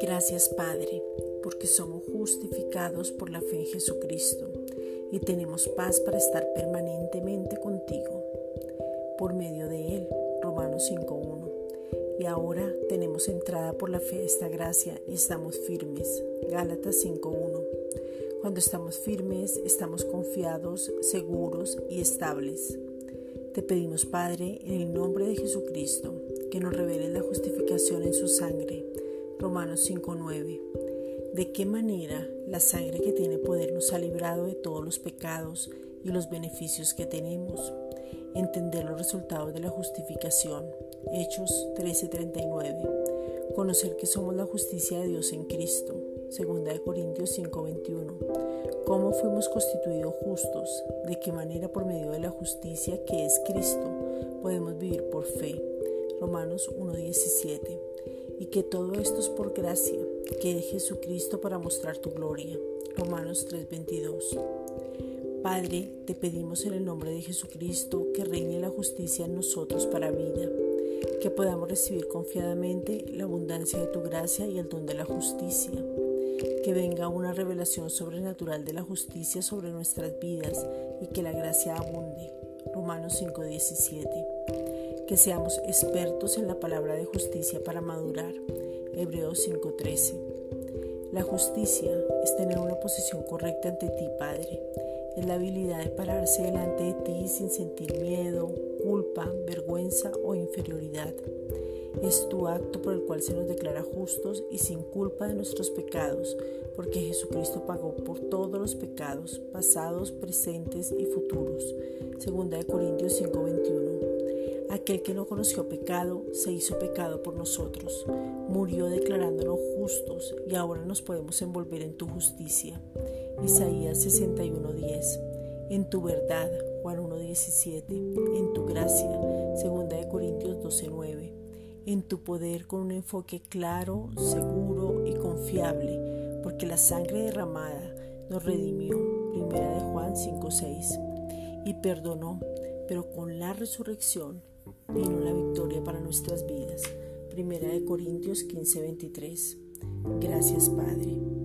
Gracias Padre, porque somos justificados por la fe en Jesucristo y tenemos paz para estar permanentemente contigo. Por medio de Él, Romanos 5.1. Y ahora tenemos entrada por la fe esta gracia y estamos firmes. Gálatas 5.1. Cuando estamos firmes, estamos confiados, seguros y estables. Te pedimos, Padre, en el nombre de Jesucristo, que nos revele la justificación en su sangre. Romanos 5.9. ¿De qué manera la sangre que tiene poder nos ha librado de todos los pecados y los beneficios que tenemos? Entender los resultados de la justificación. Hechos 13:39. Conocer que somos la justicia de Dios en Cristo. 2 Corintios 5:21. ¿Cómo fuimos constituidos justos? ¿De qué manera por medio de la justicia que es Cristo podemos vivir por fe? Romanos 1:17. Y que todo esto es por gracia, que es Jesucristo para mostrar tu gloria. Romanos 3:22. Padre, te pedimos en el nombre de Jesucristo que reine la justicia en nosotros para vida, que podamos recibir confiadamente la abundancia de tu gracia y el don de la justicia que venga una revelación sobrenatural de la justicia sobre nuestras vidas y que la gracia abunde. Romanos 5:17. Que seamos expertos en la palabra de justicia para madurar. Hebreos 5:13. La justicia es tener una posición correcta ante ti, Padre. Es la habilidad de pararse delante de ti sin sentir miedo, culpa, vergüenza o inferioridad. Es tu acto por el cual se nos declara justos y sin culpa de nuestros pecados, porque Jesucristo pagó por todos los pecados, pasados, presentes y futuros. Segunda de Corintios 5:21. Aquel que no conoció pecado se hizo pecado por nosotros, murió declarándonos justos y ahora nos podemos envolver en tu justicia. Isaías 61:10. En tu verdad, Juan 1:17. En tu gracia, Segunda de Corintios 12:9 en tu poder con un enfoque claro, seguro y confiable, porque la sangre derramada nos redimió, primera de Juan 5:6, y perdonó, pero con la resurrección vino la victoria para nuestras vidas, primera de Corintios 15:23. Gracias, Padre.